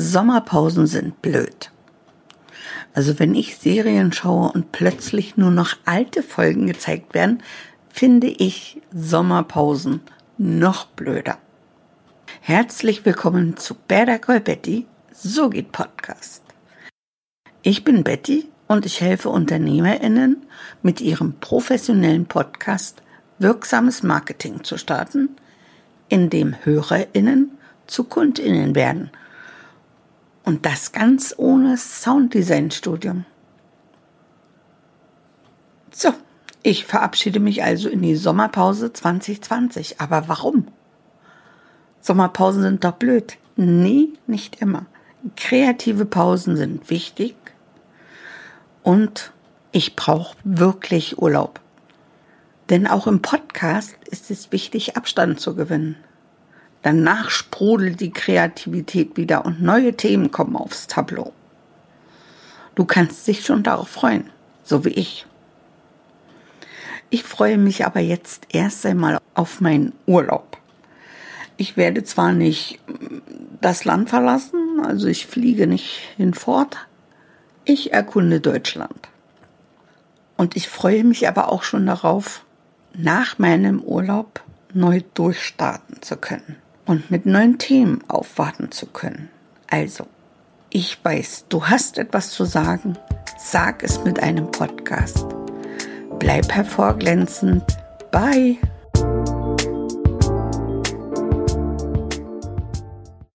Sommerpausen sind blöd. Also wenn ich Serien schaue und plötzlich nur noch alte Folgen gezeigt werden, finde ich Sommerpausen noch blöder. Herzlich willkommen zu Better Call Betty, so geht Podcast. Ich bin Betty und ich helfe UnternehmerInnen mit ihrem professionellen Podcast wirksames Marketing zu starten, in dem HörerInnen zu KundInnen werden – und das ganz ohne Sounddesign-Studium. So, ich verabschiede mich also in die Sommerpause 2020. Aber warum? Sommerpausen sind doch blöd. Nee, nicht immer. Kreative Pausen sind wichtig und ich brauche wirklich Urlaub. Denn auch im Podcast ist es wichtig, Abstand zu gewinnen. Danach sprudelt die Kreativität wieder und neue Themen kommen aufs Tableau. Du kannst dich schon darauf freuen, so wie ich. Ich freue mich aber jetzt erst einmal auf meinen Urlaub. Ich werde zwar nicht das Land verlassen, also ich fliege nicht hinfort, ich erkunde Deutschland. Und ich freue mich aber auch schon darauf, nach meinem Urlaub neu durchstarten zu können und mit neuen Themen aufwarten zu können. Also, ich weiß, du hast etwas zu sagen. Sag es mit einem Podcast. Bleib hervorglänzend. Bye.